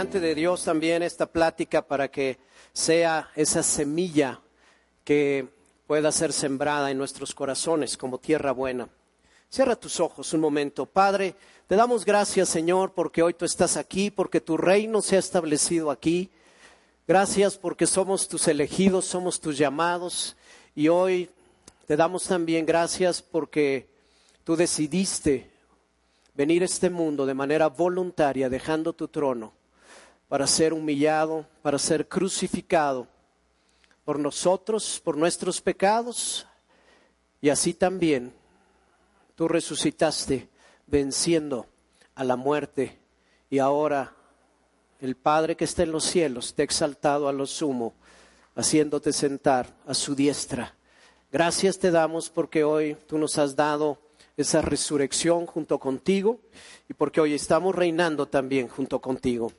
delante de Dios también esta plática para que sea esa semilla que pueda ser sembrada en nuestros corazones como tierra buena. Cierra tus ojos un momento. Padre, te damos gracias, Señor, porque hoy tú estás aquí, porque tu reino se ha establecido aquí. Gracias porque somos tus elegidos, somos tus llamados. Y hoy te damos también gracias porque tú decidiste venir a este mundo de manera voluntaria, dejando tu trono, para ser humillado, para ser crucificado por nosotros, por nuestros pecados, y así también tú resucitaste venciendo a la muerte, y ahora el Padre que está en los cielos te ha exaltado a lo sumo, haciéndote sentar a su diestra. Gracias te damos porque hoy tú nos has dado esa resurrección junto contigo y porque hoy estamos reinando también junto contigo.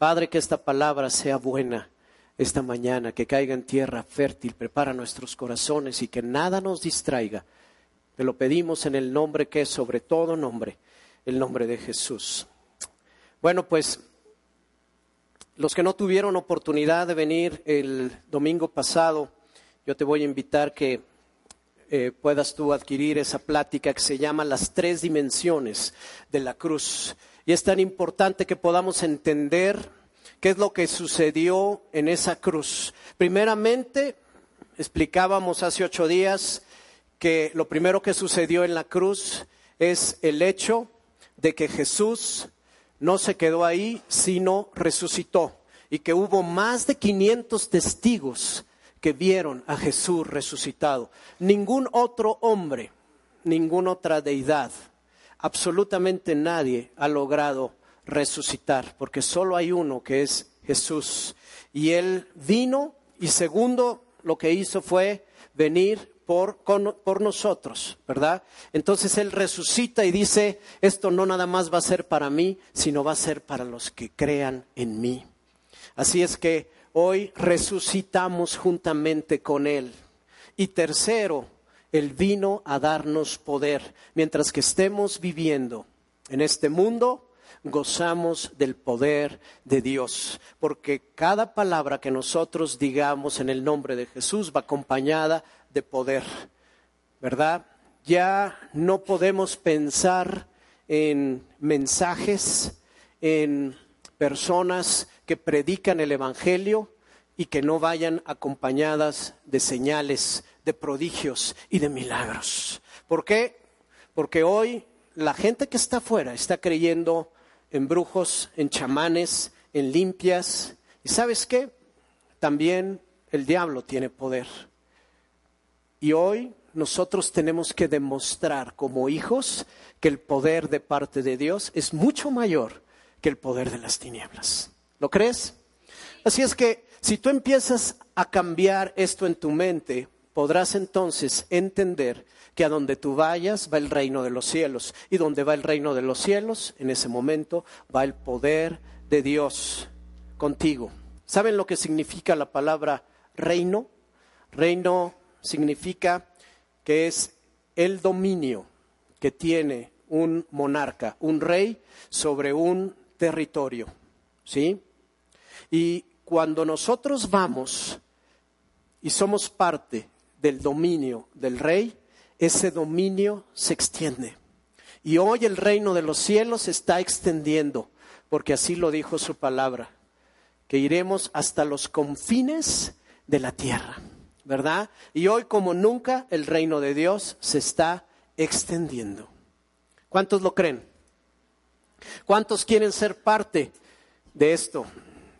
Padre, que esta palabra sea buena esta mañana, que caiga en tierra fértil, prepara nuestros corazones y que nada nos distraiga. Te lo pedimos en el nombre que es sobre todo nombre, el nombre de Jesús. Bueno, pues los que no tuvieron oportunidad de venir el domingo pasado, yo te voy a invitar que eh, puedas tú adquirir esa plática que se llama Las tres dimensiones de la cruz. Y es tan importante que podamos entender qué es lo que sucedió en esa cruz. Primeramente, explicábamos hace ocho días que lo primero que sucedió en la cruz es el hecho de que Jesús no se quedó ahí, sino resucitó. Y que hubo más de 500 testigos que vieron a Jesús resucitado. Ningún otro hombre, ninguna otra deidad, absolutamente nadie ha logrado resucitar, porque solo hay uno que es Jesús. Y él vino y segundo lo que hizo fue venir por, por, nosotros, ¿verdad? Entonces Él resucita y dice, esto no nada más va a ser para mí, sino va a ser para los que crean en mí. Así es que hoy resucitamos juntamente con Él. Y tercero, Él vino a darnos poder. Mientras que estemos viviendo en este mundo, gozamos del poder de Dios, porque cada palabra que nosotros digamos en el nombre de Jesús va acompañada de poder, ¿verdad? Ya no podemos pensar en mensajes, en personas que predican el Evangelio y que no vayan acompañadas de señales, de prodigios y de milagros. ¿Por qué? Porque hoy la gente que está afuera está creyendo en brujos, en chamanes, en limpias. ¿Y sabes qué? También el diablo tiene poder. Y hoy nosotros tenemos que demostrar como hijos que el poder de parte de Dios es mucho mayor que el poder de las tinieblas. ¿Lo crees? Así es que si tú empiezas a cambiar esto en tu mente, podrás entonces entender que a donde tú vayas va el reino de los cielos. Y donde va el reino de los cielos, en ese momento va el poder de Dios contigo. ¿Saben lo que significa la palabra reino? Reino significa que es el dominio que tiene un monarca, un rey sobre un territorio. ¿Sí? Y cuando nosotros vamos y somos parte del dominio del rey, ese dominio se extiende. Y hoy el reino de los cielos se está extendiendo, porque así lo dijo su palabra, que iremos hasta los confines de la tierra, ¿verdad? Y hoy como nunca el reino de Dios se está extendiendo. ¿Cuántos lo creen? ¿Cuántos quieren ser parte de esto?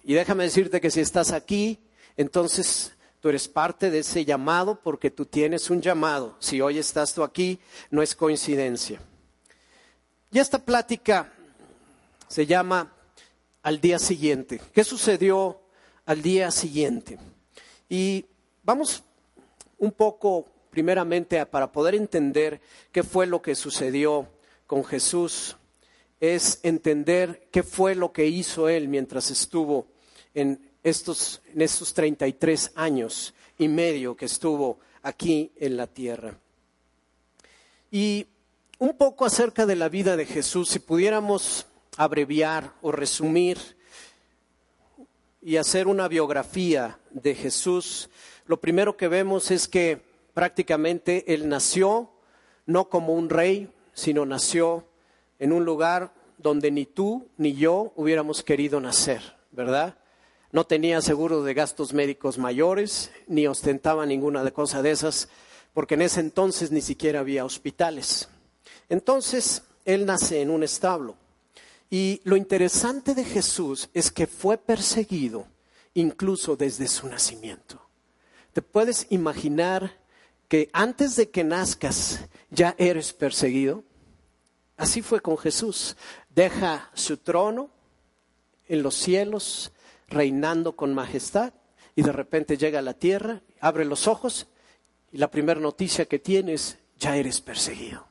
Y déjame decirte que si estás aquí, entonces tú eres parte de ese llamado porque tú tienes un llamado. Si hoy estás tú aquí, no es coincidencia. Y esta plática se llama al día siguiente. ¿Qué sucedió al día siguiente? Y vamos un poco primeramente para poder entender qué fue lo que sucedió con Jesús, es entender qué fue lo que hizo él mientras estuvo en estos, en estos 33 años y medio que estuvo aquí en la tierra. Y un poco acerca de la vida de Jesús, si pudiéramos abreviar o resumir y hacer una biografía de Jesús, lo primero que vemos es que prácticamente él nació no como un rey, sino nació en un lugar donde ni tú ni yo hubiéramos querido nacer, ¿verdad? No tenía seguro de gastos médicos mayores, ni ostentaba ninguna de cosa de esas, porque en ese entonces ni siquiera había hospitales. Entonces, él nace en un establo. Y lo interesante de Jesús es que fue perseguido incluso desde su nacimiento. ¿Te puedes imaginar que antes de que nazcas ya eres perseguido? Así fue con Jesús. Deja su trono en los cielos, reinando con majestad, y de repente llega a la tierra, abre los ojos, y la primera noticia que tienes, ya eres perseguido.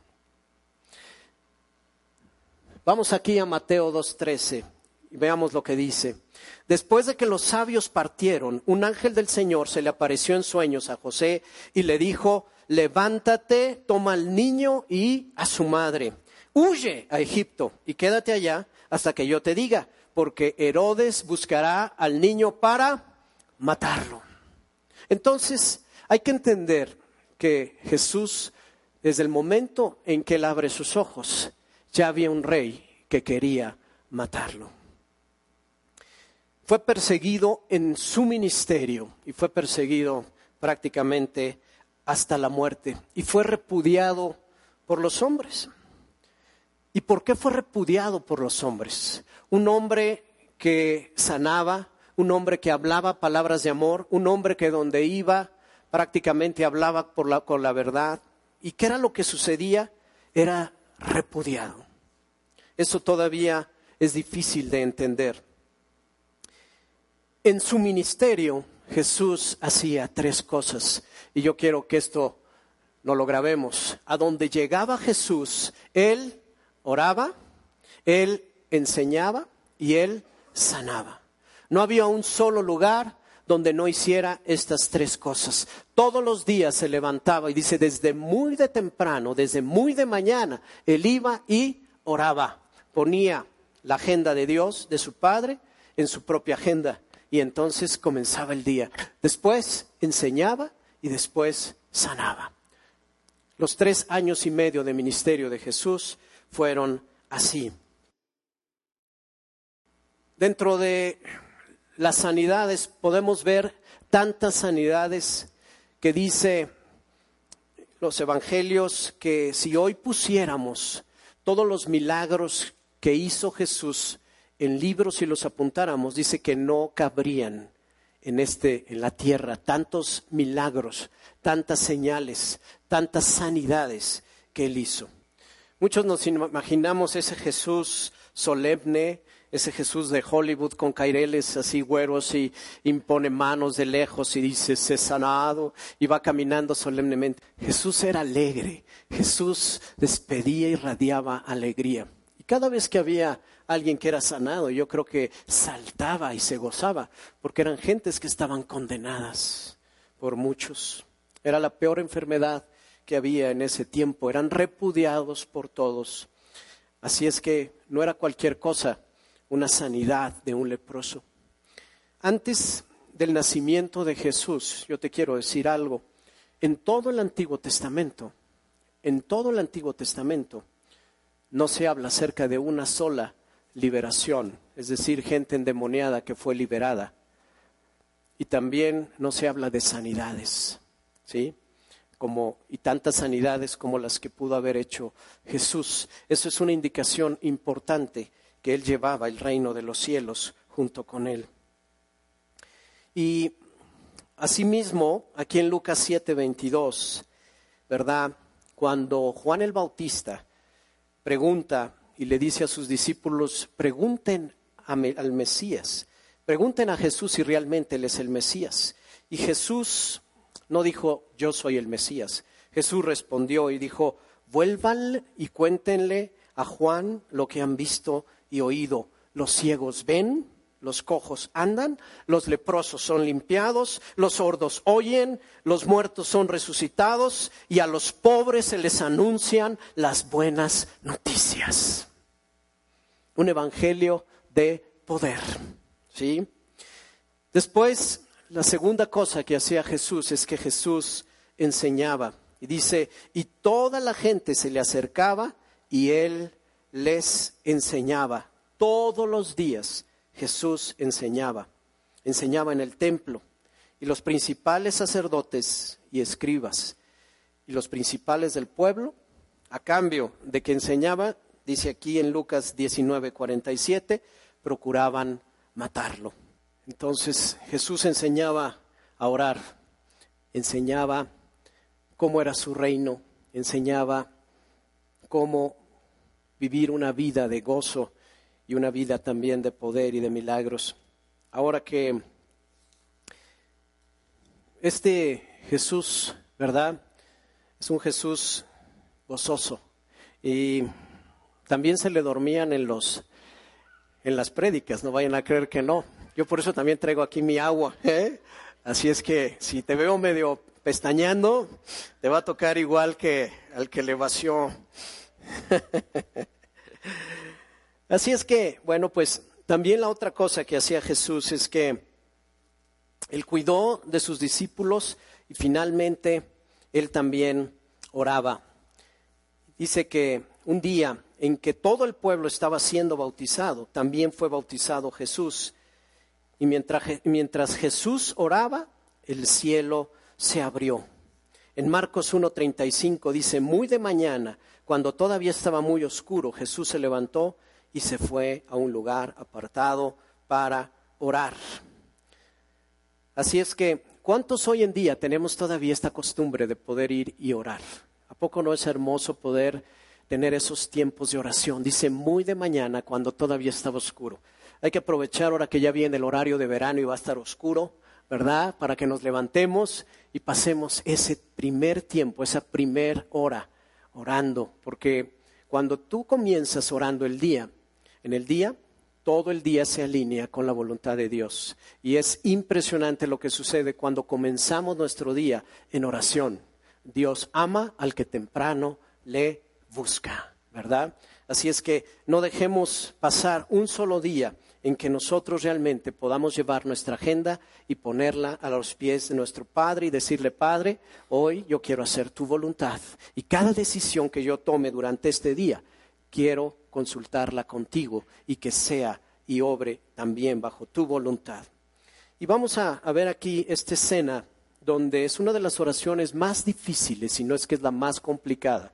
Vamos aquí a Mateo 2.13 y veamos lo que dice. Después de que los sabios partieron, un ángel del Señor se le apareció en sueños a José y le dijo, levántate, toma al niño y a su madre, huye a Egipto y quédate allá hasta que yo te diga, porque Herodes buscará al niño para matarlo. Entonces, hay que entender que Jesús, desde el momento en que él abre sus ojos, ya había un rey que quería matarlo fue perseguido en su ministerio y fue perseguido prácticamente hasta la muerte y fue repudiado por los hombres. ¿Y por qué fue repudiado por los hombres? Un hombre que sanaba, un hombre que hablaba palabras de amor, un hombre que donde iba prácticamente hablaba por la, con la verdad. ¿Y qué era lo que sucedía? Era repudiado. Eso todavía es difícil de entender. En su ministerio Jesús hacía tres cosas y yo quiero que esto no lo grabemos. A donde llegaba Jesús, Él oraba, Él enseñaba y Él sanaba. No había un solo lugar donde no hiciera estas tres cosas. Todos los días se levantaba y dice, desde muy de temprano, desde muy de mañana, Él iba y oraba. Ponía la agenda de Dios, de su Padre, en su propia agenda y entonces comenzaba el día. Después enseñaba y después sanaba. Los tres años y medio de ministerio de Jesús fueron así. Dentro de las sanidades podemos ver tantas sanidades que dice los evangelios que si hoy pusiéramos todos los milagros que hizo Jesús en libros si los apuntáramos, dice que no cabrían en este en la tierra tantos milagros, tantas señales, tantas sanidades que él hizo. Muchos nos imaginamos ese Jesús solemne, ese Jesús de Hollywood con caireles así güeros y impone manos de lejos y dice, se sanado y va caminando solemnemente. Jesús era alegre, Jesús despedía y radiaba alegría. Y cada vez que había alguien que era sanado, yo creo que saltaba y se gozaba, porque eran gentes que estaban condenadas por muchos. Era la peor enfermedad que había en ese tiempo, eran repudiados por todos. Así es que no era cualquier cosa una sanidad de un leproso. Antes del nacimiento de Jesús, yo te quiero decir algo, en todo el Antiguo Testamento, en todo el Antiguo Testamento, no se habla acerca de una sola liberación, es decir, gente endemoniada que fue liberada. Y también no se habla de sanidades, ¿sí? Como, y tantas sanidades como las que pudo haber hecho Jesús. Eso es una indicación importante que Él llevaba el reino de los cielos junto con Él. Y asimismo, aquí en Lucas 7, 22, ¿verdad? Cuando Juan el Bautista pregunta y le dice a sus discípulos, pregunten al Mesías, pregunten a Jesús si realmente Él es el Mesías. Y Jesús no dijo, yo soy el Mesías. Jesús respondió y dijo, vuelvan y cuéntenle a Juan lo que han visto y oído. Los ciegos ven, los cojos andan, los leprosos son limpiados, los sordos oyen, los muertos son resucitados y a los pobres se les anuncian las buenas noticias. Un evangelio de poder, ¿sí? Después, la segunda cosa que hacía Jesús es que Jesús enseñaba. Y dice, y toda la gente se le acercaba y él les enseñaba. Todos los días Jesús enseñaba, enseñaba en el templo, y los principales sacerdotes y escribas y los principales del pueblo, a cambio de que enseñaba, dice aquí en Lucas 19, 47, procuraban matarlo. Entonces Jesús enseñaba a orar, enseñaba cómo era su reino, enseñaba cómo vivir una vida de gozo y una vida también de poder y de milagros. Ahora que este Jesús, ¿verdad? Es un Jesús gozoso y también se le dormían en los en las prédicas, no vayan a creer que no. Yo por eso también traigo aquí mi agua, ¿eh? Así es que si te veo medio pestañando, te va a tocar igual que al que le vació. Así es que, bueno, pues también la otra cosa que hacía Jesús es que él cuidó de sus discípulos y finalmente él también oraba. Dice que un día en que todo el pueblo estaba siendo bautizado, también fue bautizado Jesús. Y mientras, Jesús oraba, el cielo se abrió. En Marcos 1.35 dice, muy de mañana, cuando todavía estaba muy oscuro, Jesús se levantó y se fue a un lugar apartado para orar. Así es que, ¿cuántos hoy en día tenemos todavía esta costumbre de poder ir y orar? ¿A poco no es hermoso poder tener esos tiempos de oración? Dice muy de mañana cuando todavía estaba oscuro. Hay que aprovechar ahora que ya viene el horario de verano y va a estar oscuro, ¿verdad? Para que nos levantemos y pasemos ese primer tiempo, esa primer hora orando, porque cuando tú comienzas orando el día, en el día, todo el día se alinea con la voluntad de Dios. Y es impresionante lo que sucede cuando comenzamos nuestro día en oración. Dios ama al que temprano le busca, ¿verdad? Así es que no dejemos pasar un solo día en que nosotros realmente podamos llevar nuestra agenda y ponerla a los pies de nuestro Padre y decirle, Padre, hoy yo quiero hacer tu voluntad. Y cada decisión que yo tome durante este día, quiero consultarla contigo y que sea y obre también bajo tu voluntad. Y vamos a, ver aquí esta escena donde es una de las oraciones más difíciles, si no es que es la más complicada,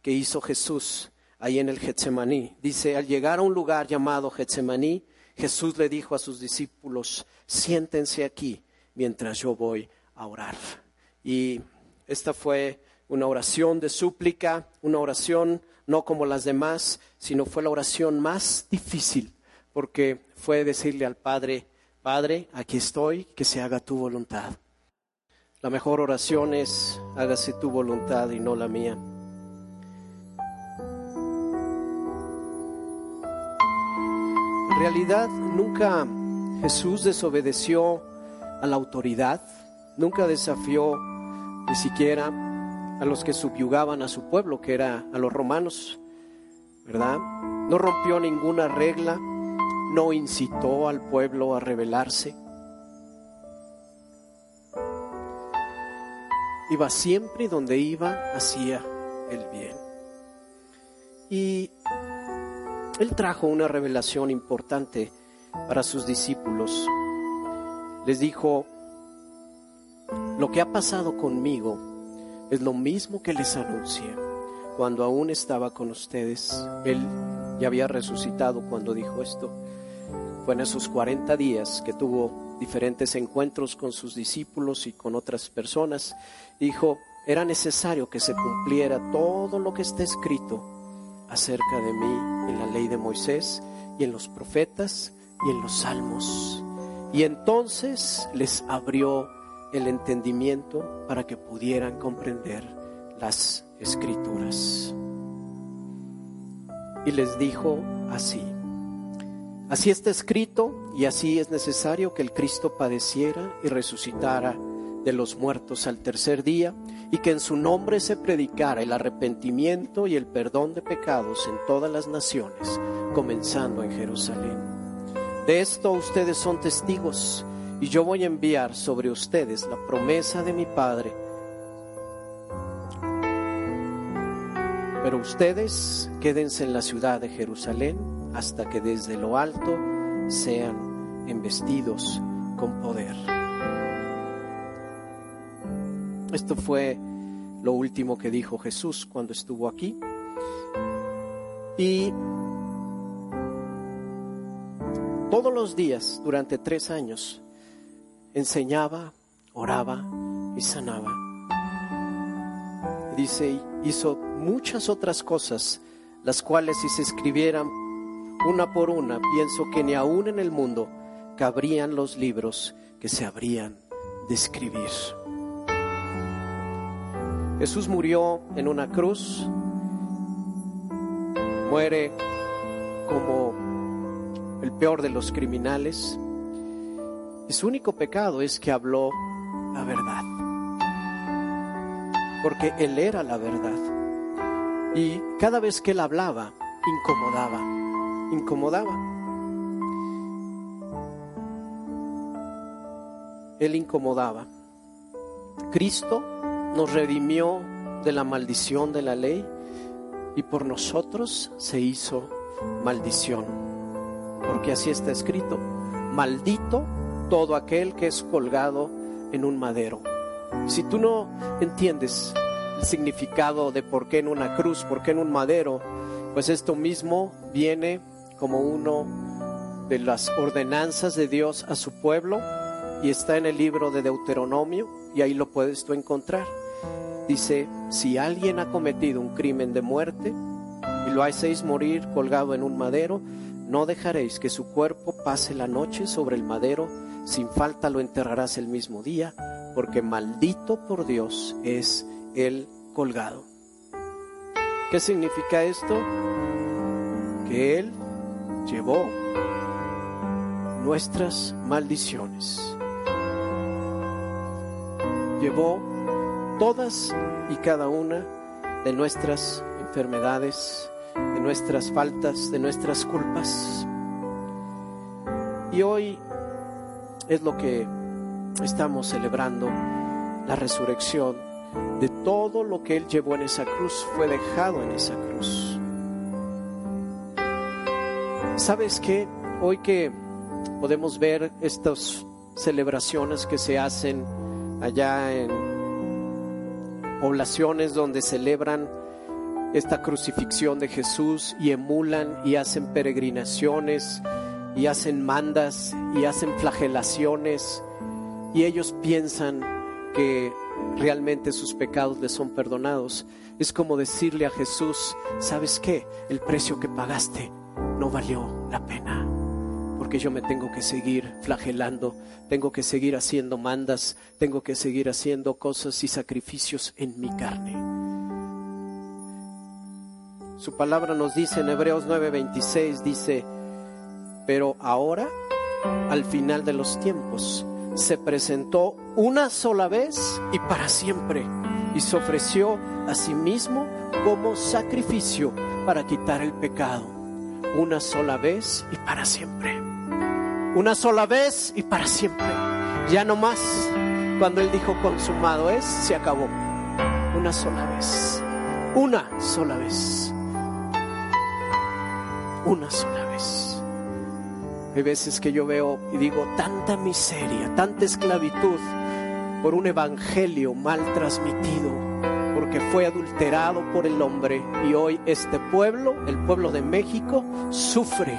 que hizo Jesús ahí en el Getsemaní. Dice, al llegar a un lugar llamado Getsemaní, Jesús le dijo a sus discípulos, siéntense aquí mientras yo voy a orar. Y esta fue una oración de súplica, una oración no como las demás, sino fue la oración más difícil, porque fue decirle al Padre, Padre, aquí estoy, que se haga tu voluntad. La mejor oración es, hágase tu voluntad y no la mía. Realidad, nunca Jesús desobedeció a la autoridad, nunca desafió ni siquiera a los que subyugaban a su pueblo, que era a los romanos, ¿verdad? No rompió ninguna regla, no incitó al pueblo a rebelarse. Iba siempre donde iba, hacía el bien. Y él trajo una revelación importante para sus discípulos. Les dijo, lo que ha pasado conmigo es lo mismo que les anuncia. Cuando aún estaba con ustedes, Él ya había resucitado cuando dijo esto. Fue en esos 40 días que tuvo diferentes encuentros con sus discípulos y con otras personas, dijo, era necesario que se cumpliera todo lo que está escrito acerca de mí en la ley de Moisés y en los profetas y en los salmos. Y entonces les abrió el entendimiento para que pudieran comprender las escrituras. Y les dijo así, así está escrito y así es necesario que el Cristo padeciera y resucitara de los muertos al tercer día y que en su nombre se predicara el arrepentimiento y el perdón de pecados en todas las naciones, comenzando en Jerusalén. De esto ustedes son testigos y yo voy a enviar sobre ustedes la promesa de mi Padre. Pero ustedes quédense en la ciudad de Jerusalén hasta que desde lo alto sean embestidos con poder. Esto fue lo último que dijo Jesús cuando estuvo aquí. Y todos los días, durante tres años, enseñaba, oraba y sanaba. Dice, hizo muchas otras cosas, las cuales si se escribieran una por una, pienso que ni aún en el mundo cabrían los libros que se habrían de escribir. Jesús murió en una cruz, muere como el peor de los criminales. Y su único pecado es que habló la verdad. Porque Él era la verdad. Y cada vez que Él hablaba, incomodaba, incomodaba. Él incomodaba. Cristo nos redimió de la maldición de la ley y por nosotros se hizo maldición. Porque así está escrito, maldito todo aquel que es colgado en un madero. Si tú no entiendes el significado de por qué en una cruz, por qué en un madero, pues esto mismo viene como uno de las ordenanzas de Dios a su pueblo y está en el libro de Deuteronomio y ahí lo puedes tú encontrar. Dice, si alguien ha cometido un crimen de muerte y lo hacéis morir colgado en un madero, no dejaréis que su cuerpo pase la noche sobre el madero, sin falta lo enterrarás el mismo día, porque maldito por Dios es el colgado. ¿Qué significa esto? Que Él llevó nuestras maldiciones. Llevó todas y cada una de nuestras enfermedades, de nuestras faltas, de nuestras culpas. Y hoy es lo que estamos celebrando, la resurrección de todo lo que Él llevó en esa cruz, fue dejado en esa cruz. ¿Sabes qué? Hoy que podemos ver estas celebraciones que se hacen allá en poblaciones donde celebran esta crucifixión de Jesús y emulan y hacen peregrinaciones y hacen mandas y hacen flagelaciones y ellos piensan que realmente sus pecados les son perdonados. Es como decirle a Jesús, ¿sabes qué? El precio que pagaste no valió la pena porque yo me tengo que seguir flagelando, tengo que seguir haciendo mandas, tengo que seguir haciendo cosas y sacrificios en mi carne. Su palabra nos dice en Hebreos 9:26, dice, pero ahora, al final de los tiempos, se presentó una sola vez y para siempre, y se ofreció a sí mismo como sacrificio para quitar el pecado, una sola vez y para siempre una sola vez y para siempre. Ya no más. Cuando Él dijo consumado es, se acabó. Una sola vez. Una sola vez. Una sola vez. Hay veces que yo veo y digo tanta miseria, tanta esclavitud por un evangelio mal transmitido, porque fue adulterado por el hombre y hoy este pueblo, el pueblo de México, sufre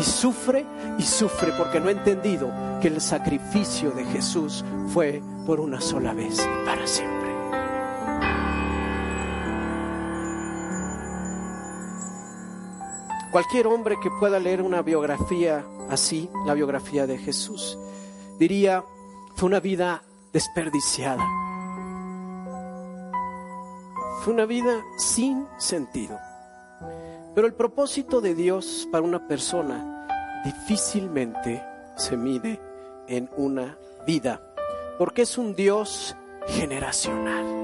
y sufre y sufre porque no ha entendido que el sacrificio de Jesús fue por una sola vez y para siempre. Cualquier hombre que pueda leer una biografía así, la biografía de Jesús, diría, fue una vida desperdiciada. Fue una vida sin sentido. Pero el propósito de Dios para una persona difícilmente se mide en una vida, porque es un Dios generacional.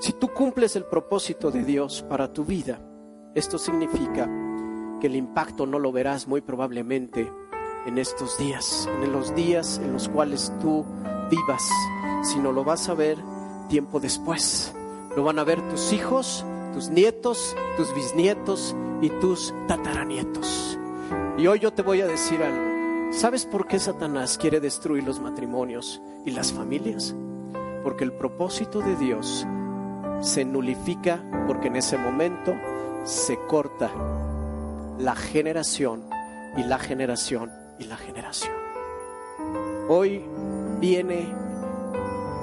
Si tú cumples el propósito de Dios para tu vida, esto significa que el impacto no lo verás muy probablemente en estos días, en los días en los cuales tú vivas, sino lo vas a ver tiempo después. Lo van a ver tus hijos, tus nietos, tus bisnietos y tus tataranietos. Y hoy yo te voy a decir algo. ¿Sabes por qué Satanás quiere destruir los matrimonios y las familias? Porque el propósito de Dios se nulifica porque en ese momento se corta la generación y la generación y la generación. Hoy viene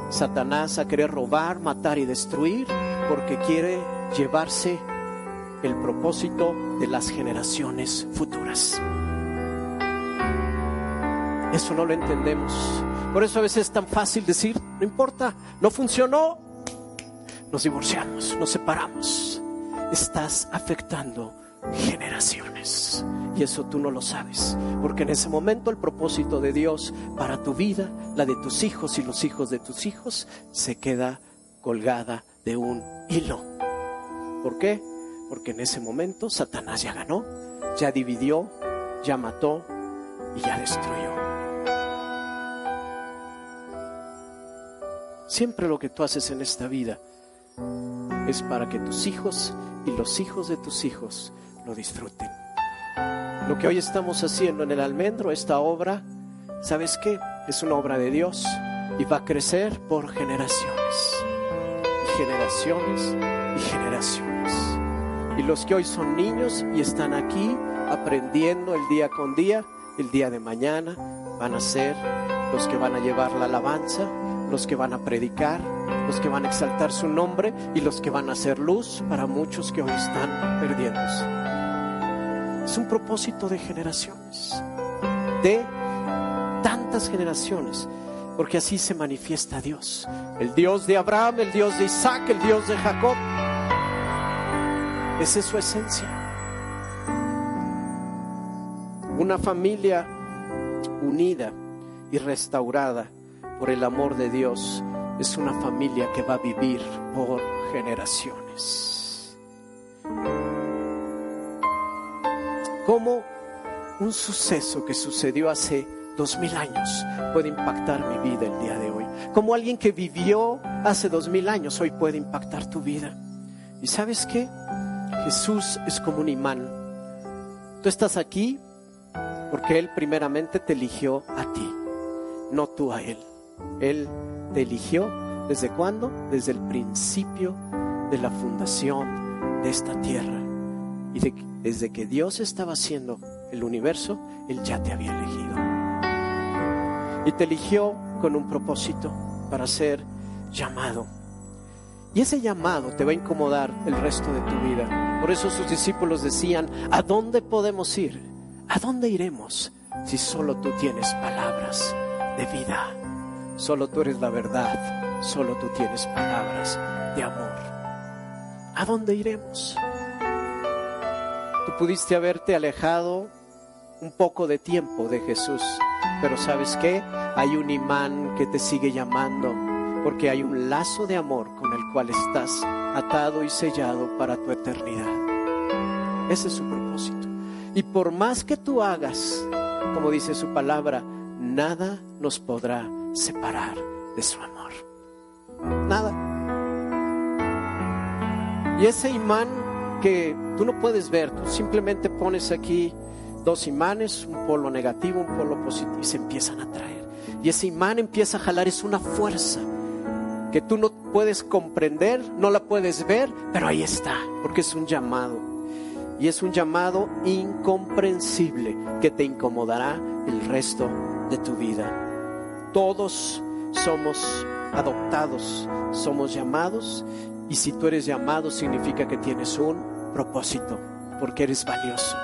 Satanás a querer robar, matar y destruir porque quiere llevarse el propósito de las generaciones futuras. Eso no lo entendemos. Por eso a veces es tan fácil decir, no importa, no funcionó, nos divorciamos, nos separamos estás afectando generaciones. Y eso tú no lo sabes, porque en ese momento el propósito de Dios para tu vida, la de tus hijos y los hijos de tus hijos, se queda colgada de un hilo. ¿Por qué? Porque en ese momento Satanás ya ganó, ya dividió, ya mató y ya destruyó. Siempre lo que tú haces en esta vida es para que tus hijos y los hijos de tus hijos lo disfruten. Lo que hoy estamos haciendo en el almendro, esta obra, ¿sabes qué? Es una obra de Dios y va a crecer por generaciones, generaciones y generaciones. Y los que hoy son niños y están aquí aprendiendo el día con día, el día de mañana, van a ser los que van a llevar la alabanza, los que van a predicar, los que van a exaltar su nombre y los que van a hacer luz para muchos que hoy están perdiéndose. Es un propósito de generaciones, de tantas generaciones, porque así se manifiesta Dios. El Dios de Abraham, el Dios de Isaac, el Dios de Jacob. Esa es su esencia. Una familia unida y restaurada por el amor de Dios es una familia que va a vivir por generaciones. Como un suceso que sucedió hace dos mil años puede impactar mi vida el día de hoy. Como alguien que vivió hace dos mil años hoy puede impactar tu vida. ¿Y sabes qué? Jesús es como un imán. Tú estás aquí porque Él primeramente te eligió a ti, no tú a Él. Él te eligió desde cuándo? Desde el principio de la fundación de esta tierra. Y desde que Dios estaba haciendo el universo, Él ya te había elegido. Y te eligió con un propósito para ser llamado. Y ese llamado te va a incomodar el resto de tu vida. Por eso sus discípulos decían, ¿a dónde podemos ir? ¿A dónde iremos si solo tú tienes palabras de vida? Solo tú eres la verdad, solo tú tienes palabras de amor. ¿A dónde iremos? Tú pudiste haberte alejado un poco de tiempo de Jesús, pero ¿sabes qué? Hay un imán que te sigue llamando, porque hay un lazo de amor con el cual estás atado y sellado para tu eternidad. Ese es su propósito. Y por más que tú hagas, como dice su palabra, nada nos podrá separar de su amor. Nada. Y ese imán que tú no puedes ver, tú simplemente pones aquí dos imanes, un polo negativo, un polo positivo, y se empiezan a traer. Y ese imán empieza a jalar, es una fuerza que tú no puedes comprender, no la puedes ver, pero ahí está, porque es un llamado. Y es un llamado incomprensible que te incomodará el resto de tu vida. Todos somos adoptados, somos llamados y si tú eres llamado significa que tienes un propósito, porque eres valioso.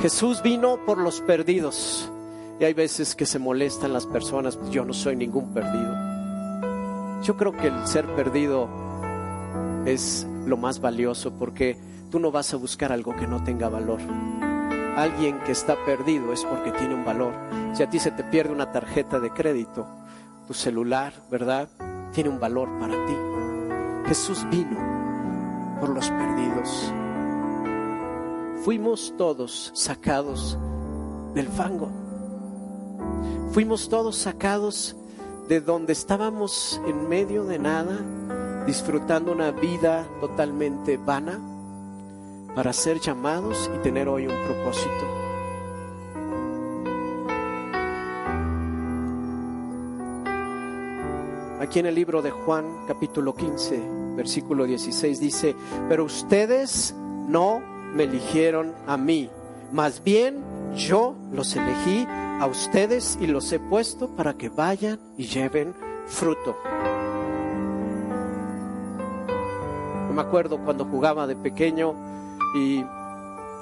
Jesús vino por los perdidos y hay veces que se molestan las personas, pues yo no soy ningún perdido. Yo creo que el ser perdido es lo más valioso porque tú no vas a buscar algo que no tenga valor. Alguien que está perdido es porque tiene un valor. Si a ti se te pierde una tarjeta de crédito, tu celular, ¿verdad? Tiene un valor para ti. Jesús vino por los perdidos. Fuimos todos sacados del fango. Fuimos todos sacados de donde estábamos en medio de nada, disfrutando una vida totalmente vana, para ser llamados y tener hoy un propósito. Aquí en el libro de Juan capítulo 15, versículo 16 dice, pero ustedes no me eligieron a mí, más bien yo los elegí a ustedes y los he puesto para que vayan y lleven fruto. me acuerdo cuando jugaba de pequeño y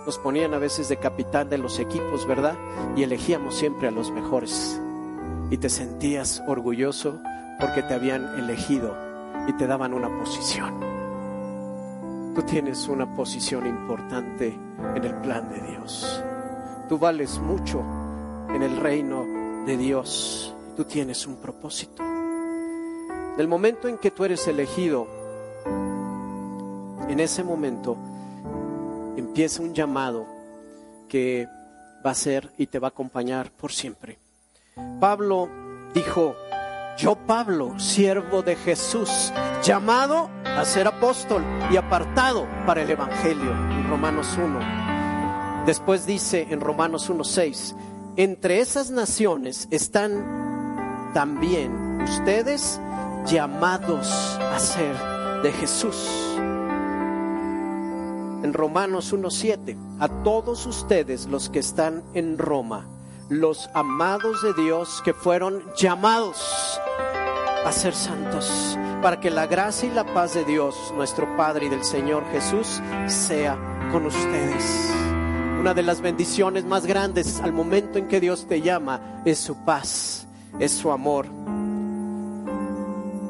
nos ponían a veces de capitán de los equipos, ¿verdad? Y elegíamos siempre a los mejores. Y te sentías orgulloso porque te habían elegido y te daban una posición. Tú tienes una posición importante en el plan de Dios. Tú vales mucho en el reino de Dios. Tú tienes un propósito. Del momento en que tú eres elegido, en ese momento empieza un llamado que va a ser y te va a acompañar por siempre. Pablo dijo, yo Pablo, siervo de Jesús, llamado a ser apóstol y apartado para el Evangelio, en Romanos 1. Después dice en Romanos 1.6, entre esas naciones están también ustedes llamados a ser de Jesús en Romanos 1.7, a todos ustedes los que están en Roma, los amados de Dios que fueron llamados a ser santos, para que la gracia y la paz de Dios, nuestro Padre y del Señor Jesús, sea con ustedes. Una de las bendiciones más grandes al momento en que Dios te llama es su paz, es su amor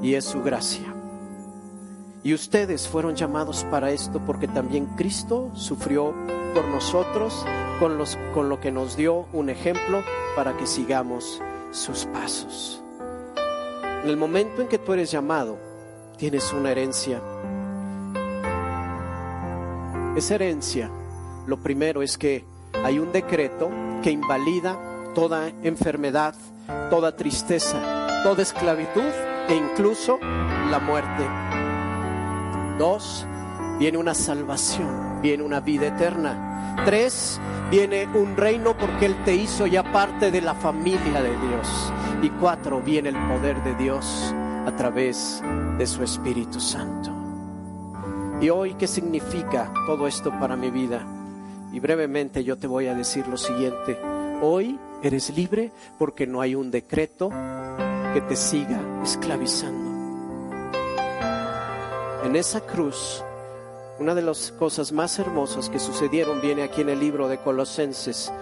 y es su gracia. Y ustedes fueron llamados para esto porque también Cristo sufrió por nosotros con, lo que nos dio un ejemplo para que sigamos sus pasos. En el momento en que tú eres llamado, tienes una herencia. Esa herencia, lo primero es que hay un decreto que invalida toda enfermedad, toda tristeza, toda esclavitud e incluso la muerte. Dos, viene una salvación, viene una vida eterna. Tres, viene un reino porque Él te hizo ya parte de la familia de Dios. Y cuatro, viene el poder de Dios a través de su Espíritu Santo. ¿Y hoy qué significa todo esto para mi vida? Y brevemente yo te voy a decir lo siguiente. Hoy eres libre porque no hay un decreto que te siga esclavizando en esa cruz, una de las cosas más hermosas que sucedieron viene aquí en el libro de Colosenses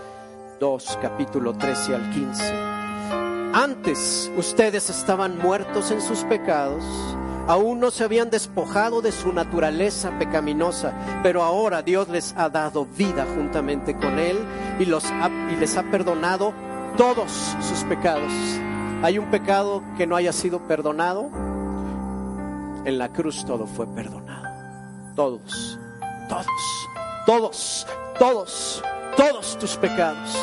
2, capítulo 13 al 15. Antes ustedes estaban muertos en sus pecados, aún no se habían despojado de su naturaleza pecaminosa, pero ahora Dios les ha dado vida juntamente con Él y, les ha perdonado todos sus pecados. ¿Hay un pecado que no haya sido perdonado? En la cruz todo fue perdonado. Todos, todos, todos, todos, todos tus pecados.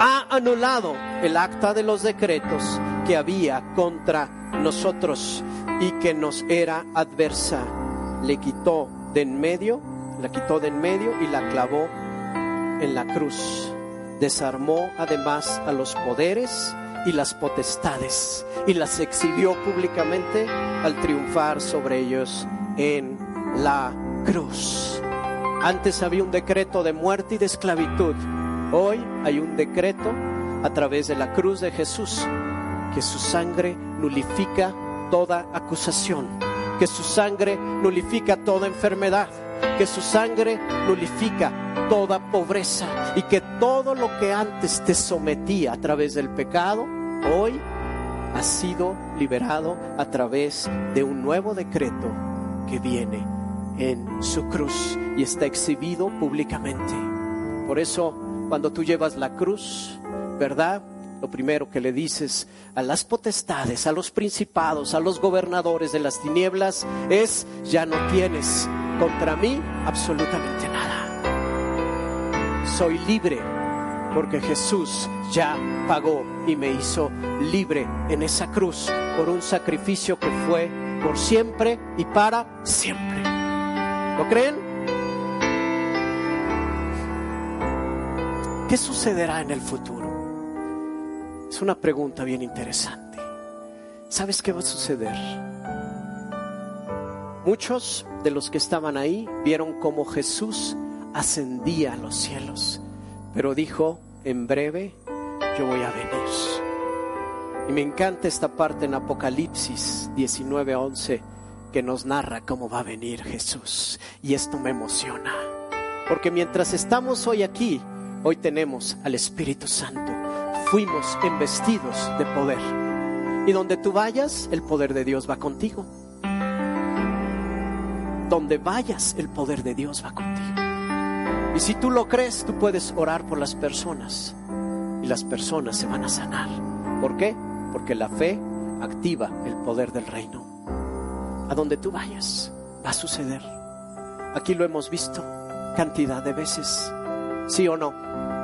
Ha anulado el acta de los decretos que había contra nosotros y que nos era adversa. Le quitó de en medio, la quitó de en medio y la clavó en la cruz. Desarmó además a los poderes y las potestades y las exhibió públicamente al triunfar sobre ellos en la cruz. Antes había un decreto de muerte y de esclavitud. Hoy hay un decreto a través de la cruz de Jesús, que su sangre nulifica toda acusación, que su sangre nulifica toda enfermedad, que su sangre nulifica toda pobreza y que todo lo que antes te sometía a través del pecado, hoy ha sido liberado a través de un nuevo decreto que viene en su cruz y está exhibido públicamente. Por eso, cuando tú llevas la cruz, ¿verdad? Lo primero que le dices a las potestades, a los principados, a los gobernadores de las tinieblas es, ya no tienes contra mí absolutamente nada. Soy libre porque Jesús ya pagó y me hizo libre en esa cruz por un sacrificio que fue por siempre y para siempre. ¿Lo creen? ¿Qué sucederá en el futuro? Es una pregunta bien interesante. ¿Sabes qué va a suceder? Muchos de los que estaban ahí vieron cómo Jesús ascendía a los cielos, pero dijo, en breve yo voy a venir. Y me encanta esta parte en Apocalipsis 19:11 que nos narra cómo va a venir Jesús. Y esto me emociona, porque mientras estamos hoy aquí, hoy tenemos al Espíritu Santo. Fuimos embestidos de poder. Y donde tú vayas, el poder de Dios va contigo. Donde vayas, el poder de Dios va contigo. Y si tú lo crees, tú puedes orar por las personas y las personas se van a sanar. ¿Por qué? Porque la fe activa el poder del reino. A donde tú vayas, va a suceder. Aquí lo hemos visto cantidad de veces, ¿sí o no?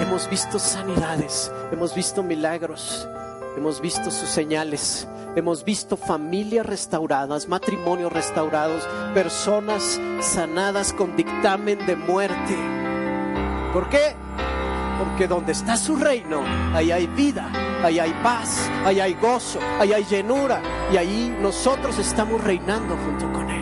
Hemos visto sanidades, hemos visto milagros, hemos visto sus señales, hemos visto familias restauradas, matrimonios restaurados, personas sanadas con dictamen de muerte. ¿Por qué? Porque donde está su reino, ahí hay vida, ahí hay paz, ahí hay gozo, ahí hay llenura y ahí nosotros estamos reinando junto con Él.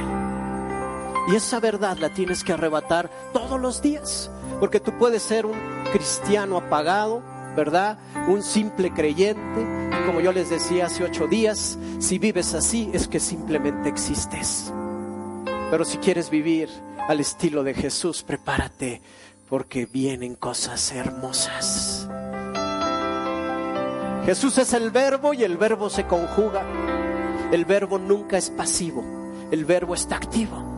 Y esa verdad la tienes que arrebatar todos los días, porque tú puedes ser un cristiano apagado, ¿verdad? Un simple creyente. Y como yo les decía hace ocho días, si vives así es que simplemente existes. Pero si quieres vivir al estilo de Jesús, prepárate porque vienen cosas hermosas. Jesús es el verbo y el verbo se conjuga. El verbo nunca es pasivo, el verbo está activo.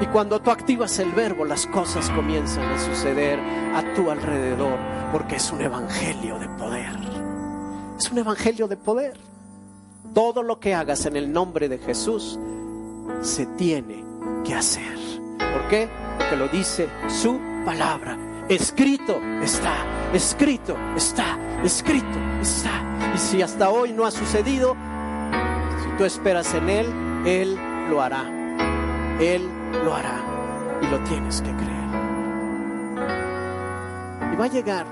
Y cuando tú activas el verbo, las cosas comienzan a suceder a tu alrededor, porque es un evangelio de poder. Es un evangelio de poder. Todo lo que hagas en el nombre de Jesús se tiene que hacer. ¿Por qué? Porque lo dice su palabra. Escrito está, escrito está, escrito está. Y si hasta hoy no ha sucedido, si tú esperas en Él, Él lo hará. Él lo hará y lo tienes que creer. Y va a llegar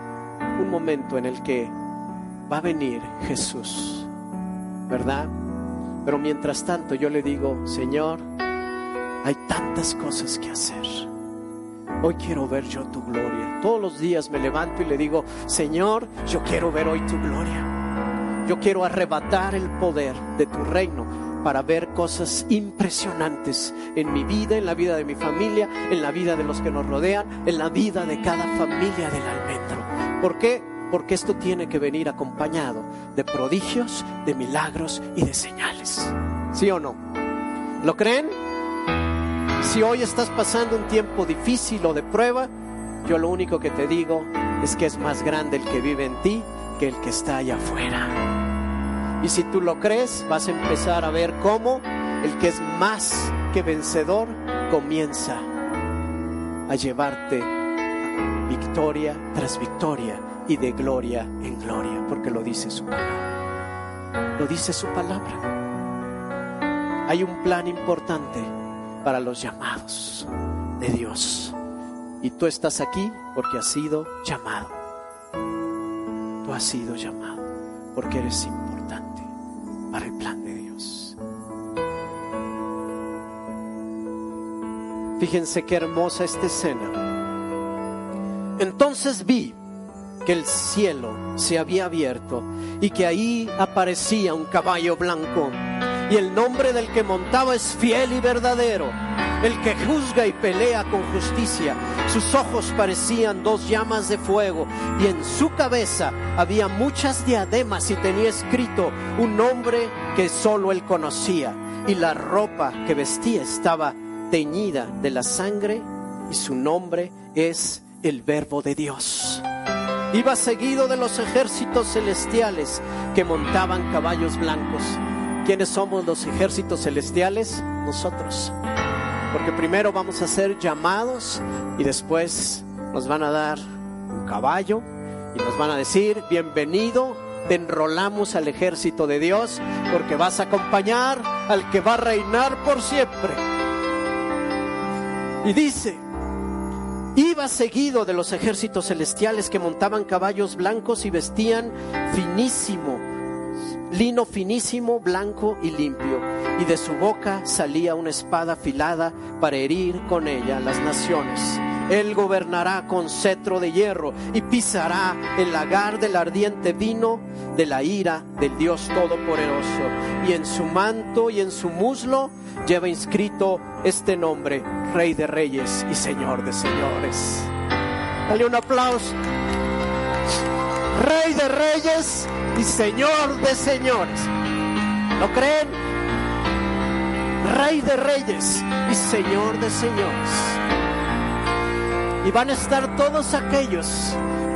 un momento en el que va a venir Jesús, ¿verdad? Pero mientras tanto yo le digo, Señor, hay tantas cosas que hacer. Hoy quiero ver yo tu gloria. Todos los días me levanto y le digo, Señor, yo quiero ver hoy tu gloria. Yo quiero arrebatar el poder de tu reino para ver cosas impresionantes en mi vida, en la vida de mi familia, en la vida de los que nos rodean, en la vida de cada familia del almendro. ¿Por qué? Porque esto tiene que venir acompañado de prodigios, de milagros y de señales. ¿Sí o no? ¿Lo creen? Si hoy estás pasando un tiempo difícil o de prueba, yo lo único que te digo es que es más grande el que vive en ti que el que está allá afuera. Y si tú lo crees, vas a empezar a ver cómo el que es más que vencedor comienza a llevarte victoria tras victoria y de gloria en gloria, porque lo dice su palabra. Lo dice su palabra. Hay un plan importante para los llamados de Dios. Y tú estás aquí porque has sido llamado. Tú has sido llamado porque eres importante para el plan de Dios. Fíjense qué hermosa esta escena. Entonces vi que el cielo se había abierto y que ahí aparecía un caballo blanco. Y el nombre del que montaba es fiel y verdadero, el que juzga y pelea con justicia. Sus ojos parecían dos llamas de fuego y en su cabeza había muchas diademas y tenía escrito un nombre que solo él conocía. Y la ropa que vestía estaba teñida de la sangre y su nombre es el verbo de Dios. Iba seguido de los ejércitos celestiales que montaban caballos blancos. ¿Quiénes somos los ejércitos celestiales? Nosotros. Porque primero vamos a ser llamados y después nos van a dar un caballo y nos van a decir, bienvenido, te enrolamos al ejército de Dios porque vas a acompañar al que va a reinar por siempre. Y dice, Iba seguido de los ejércitos celestiales que montaban caballos blancos y vestían finísimo, lino finísimo, blanco y limpio. Y de su boca salía una espada afilada para herir con ella las naciones. Él gobernará con cetro de hierro y pisará el lagar del ardiente vino de la ira del Dios Todopoderoso. Y en su manto y en su muslo lleva inscrito este nombre, Rey de Reyes y Señor de Señores. Dale un aplauso. Rey de Reyes y Señor de Señores. ¿Lo creen? Rey de Reyes y Señor de Señores. Y van a estar todos aquellos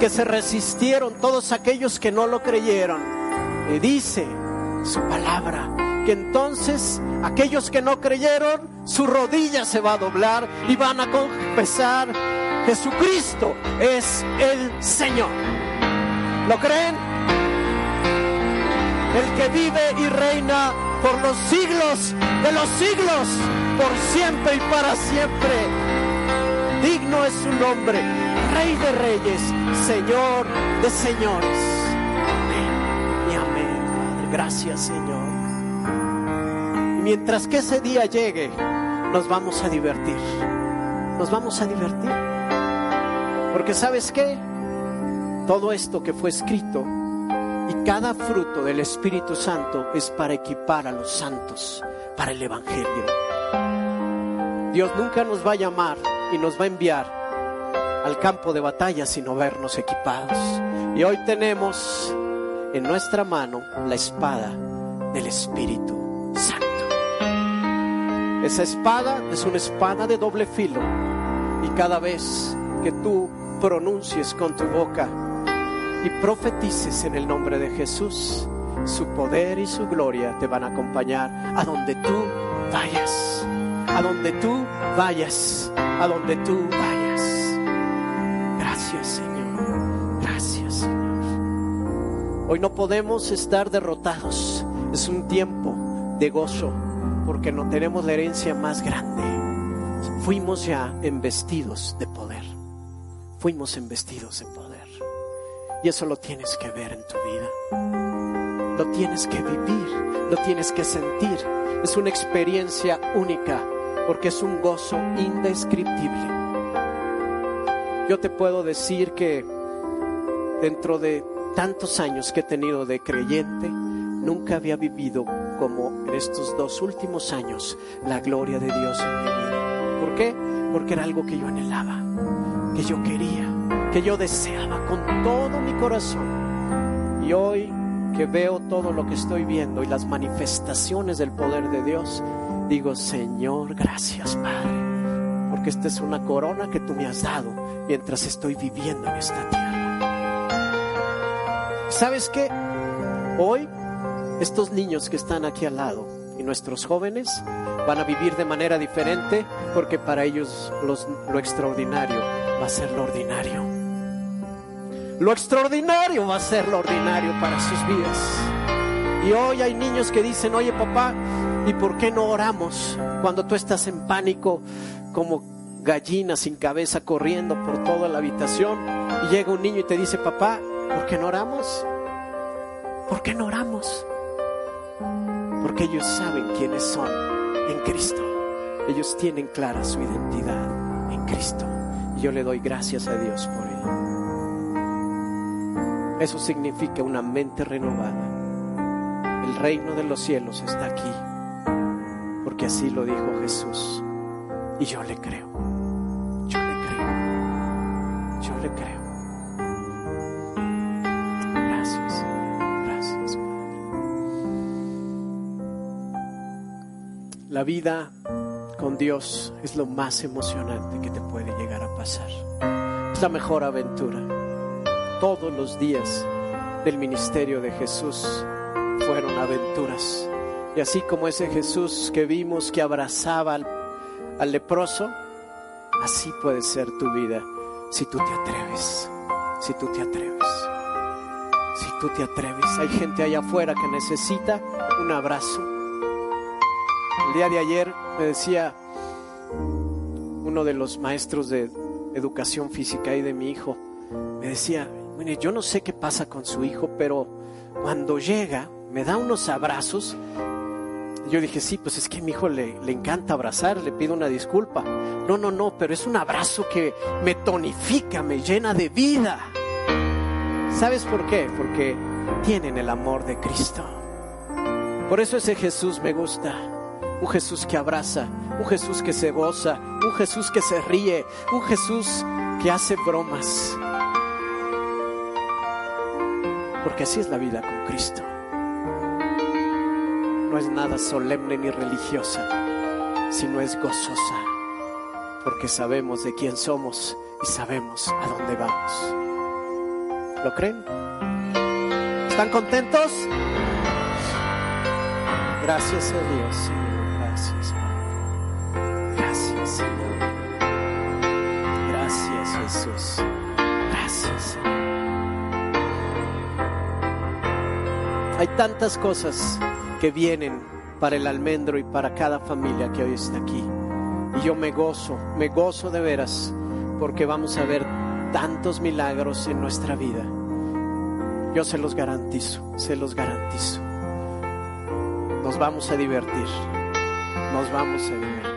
que se resistieron, todos aquellos que no lo creyeron. Y dice su palabra que entonces aquellos que no creyeron, su rodilla se va a doblar y van a confesar, Jesucristo es el Señor. ¿Lo creen? El que vive y reina por los siglos de los siglos, por siempre y para siempre. Digno es su nombre, Rey de Reyes, Señor de Señores. Amén y amén, Padre. Gracias, Señor. Mientras que ese día llegue, nos vamos a divertir. Nos vamos a divertir. Porque sabes qué? Todo esto que fue escrito y cada fruto del Espíritu Santo es para equipar a los santos para el Evangelio. Dios nunca nos va a llamar y nos va a enviar al campo de batalla sino vernos equipados. Y hoy tenemos en nuestra mano la espada del Espíritu Santo. Esa espada es una espada de doble filo y cada vez que tú pronuncies con tu boca y profetices en el nombre de Jesús, su poder y su gloria te van a acompañar a donde tú vayas, a donde tú vayas, a donde tú vayas. Gracias Señor, gracias Señor. Hoy no podemos estar derrotados, es un tiempo de gozo porque no tenemos la herencia más grande. Fuimos ya embestidos de poder, fuimos embestidos de poder. Y eso lo tienes que ver en tu vida. Lo tienes que vivir, lo tienes que sentir. Es una experiencia única porque es un gozo indescriptible. Yo te puedo decir que dentro de tantos años que he tenido de creyente, nunca había vivido como en estos dos últimos años la gloria de Dios en mi vida. ¿Por qué? Porque era algo que yo anhelaba, que yo quería que yo deseaba con todo mi corazón. Y hoy que veo todo lo que estoy viendo y las manifestaciones del poder de Dios, digo, Señor, gracias Padre, porque esta es una corona que tú me has dado mientras estoy viviendo en esta tierra. ¿Sabes qué? Hoy estos niños que están aquí al lado y nuestros jóvenes van a vivir de manera diferente porque para ellos lo extraordinario va a ser lo ordinario. Lo extraordinario va a ser lo ordinario para sus vidas. Y hoy hay niños que dicen, oye papá, ¿y por qué no oramos cuando tú estás en pánico como gallina sin cabeza corriendo por toda la habitación? Y llega un niño y te dice, papá, ¿por qué no oramos? ¿Por qué no oramos? Porque ellos saben quiénes son en Cristo. Ellos tienen clara su identidad en Cristo. Y yo le doy gracias a Dios por ello. Eso significa una mente renovada. El reino de los cielos está aquí. Porque así lo dijo Jesús. Y yo le creo. Yo le creo. Yo le creo. Gracias, Señor. Gracias, Padre. La vida con Dios es lo más emocionante que te puede llegar a pasar. Es la mejor aventura. Todos los días del ministerio de Jesús fueron aventuras. Y así como ese Jesús que vimos que abrazaba al, leproso, así puede ser tu vida si tú te atreves. Si tú te atreves. Si tú te atreves. Hay gente allá afuera que necesita un abrazo. El día de ayer me decía uno de los maestros de educación física y de mi hijo, me decía, mire, yo no sé qué pasa con su hijo, pero cuando llega me da unos abrazos. Yo dije, sí, pues es que mi hijo le, le encanta abrazar, le pido una disculpa. No, no, no, pero es un abrazo que me tonifica, me llena de vida. ¿Sabes por qué? Porque tienen el amor de Cristo. Por eso ese Jesús me gusta. Un Jesús que abraza, un Jesús que se goza, un Jesús que se ríe, un Jesús que hace bromas. Porque así es la vida con Cristo. No es nada solemne ni religiosa, sino es gozosa. Porque sabemos de quién somos y sabemos a dónde vamos. ¿Lo creen? ¿Están contentos? Gracias a Dios, Señor. Gracias, Hay tantas cosas que vienen para el almendro y para cada familia que hoy está aquí. Y yo me gozo, me gozo de veras, porque vamos a ver tantos milagros en nuestra vida. Yo se los garantizo, se los garantizo. Nos vamos a divertir, nos vamos a divertir.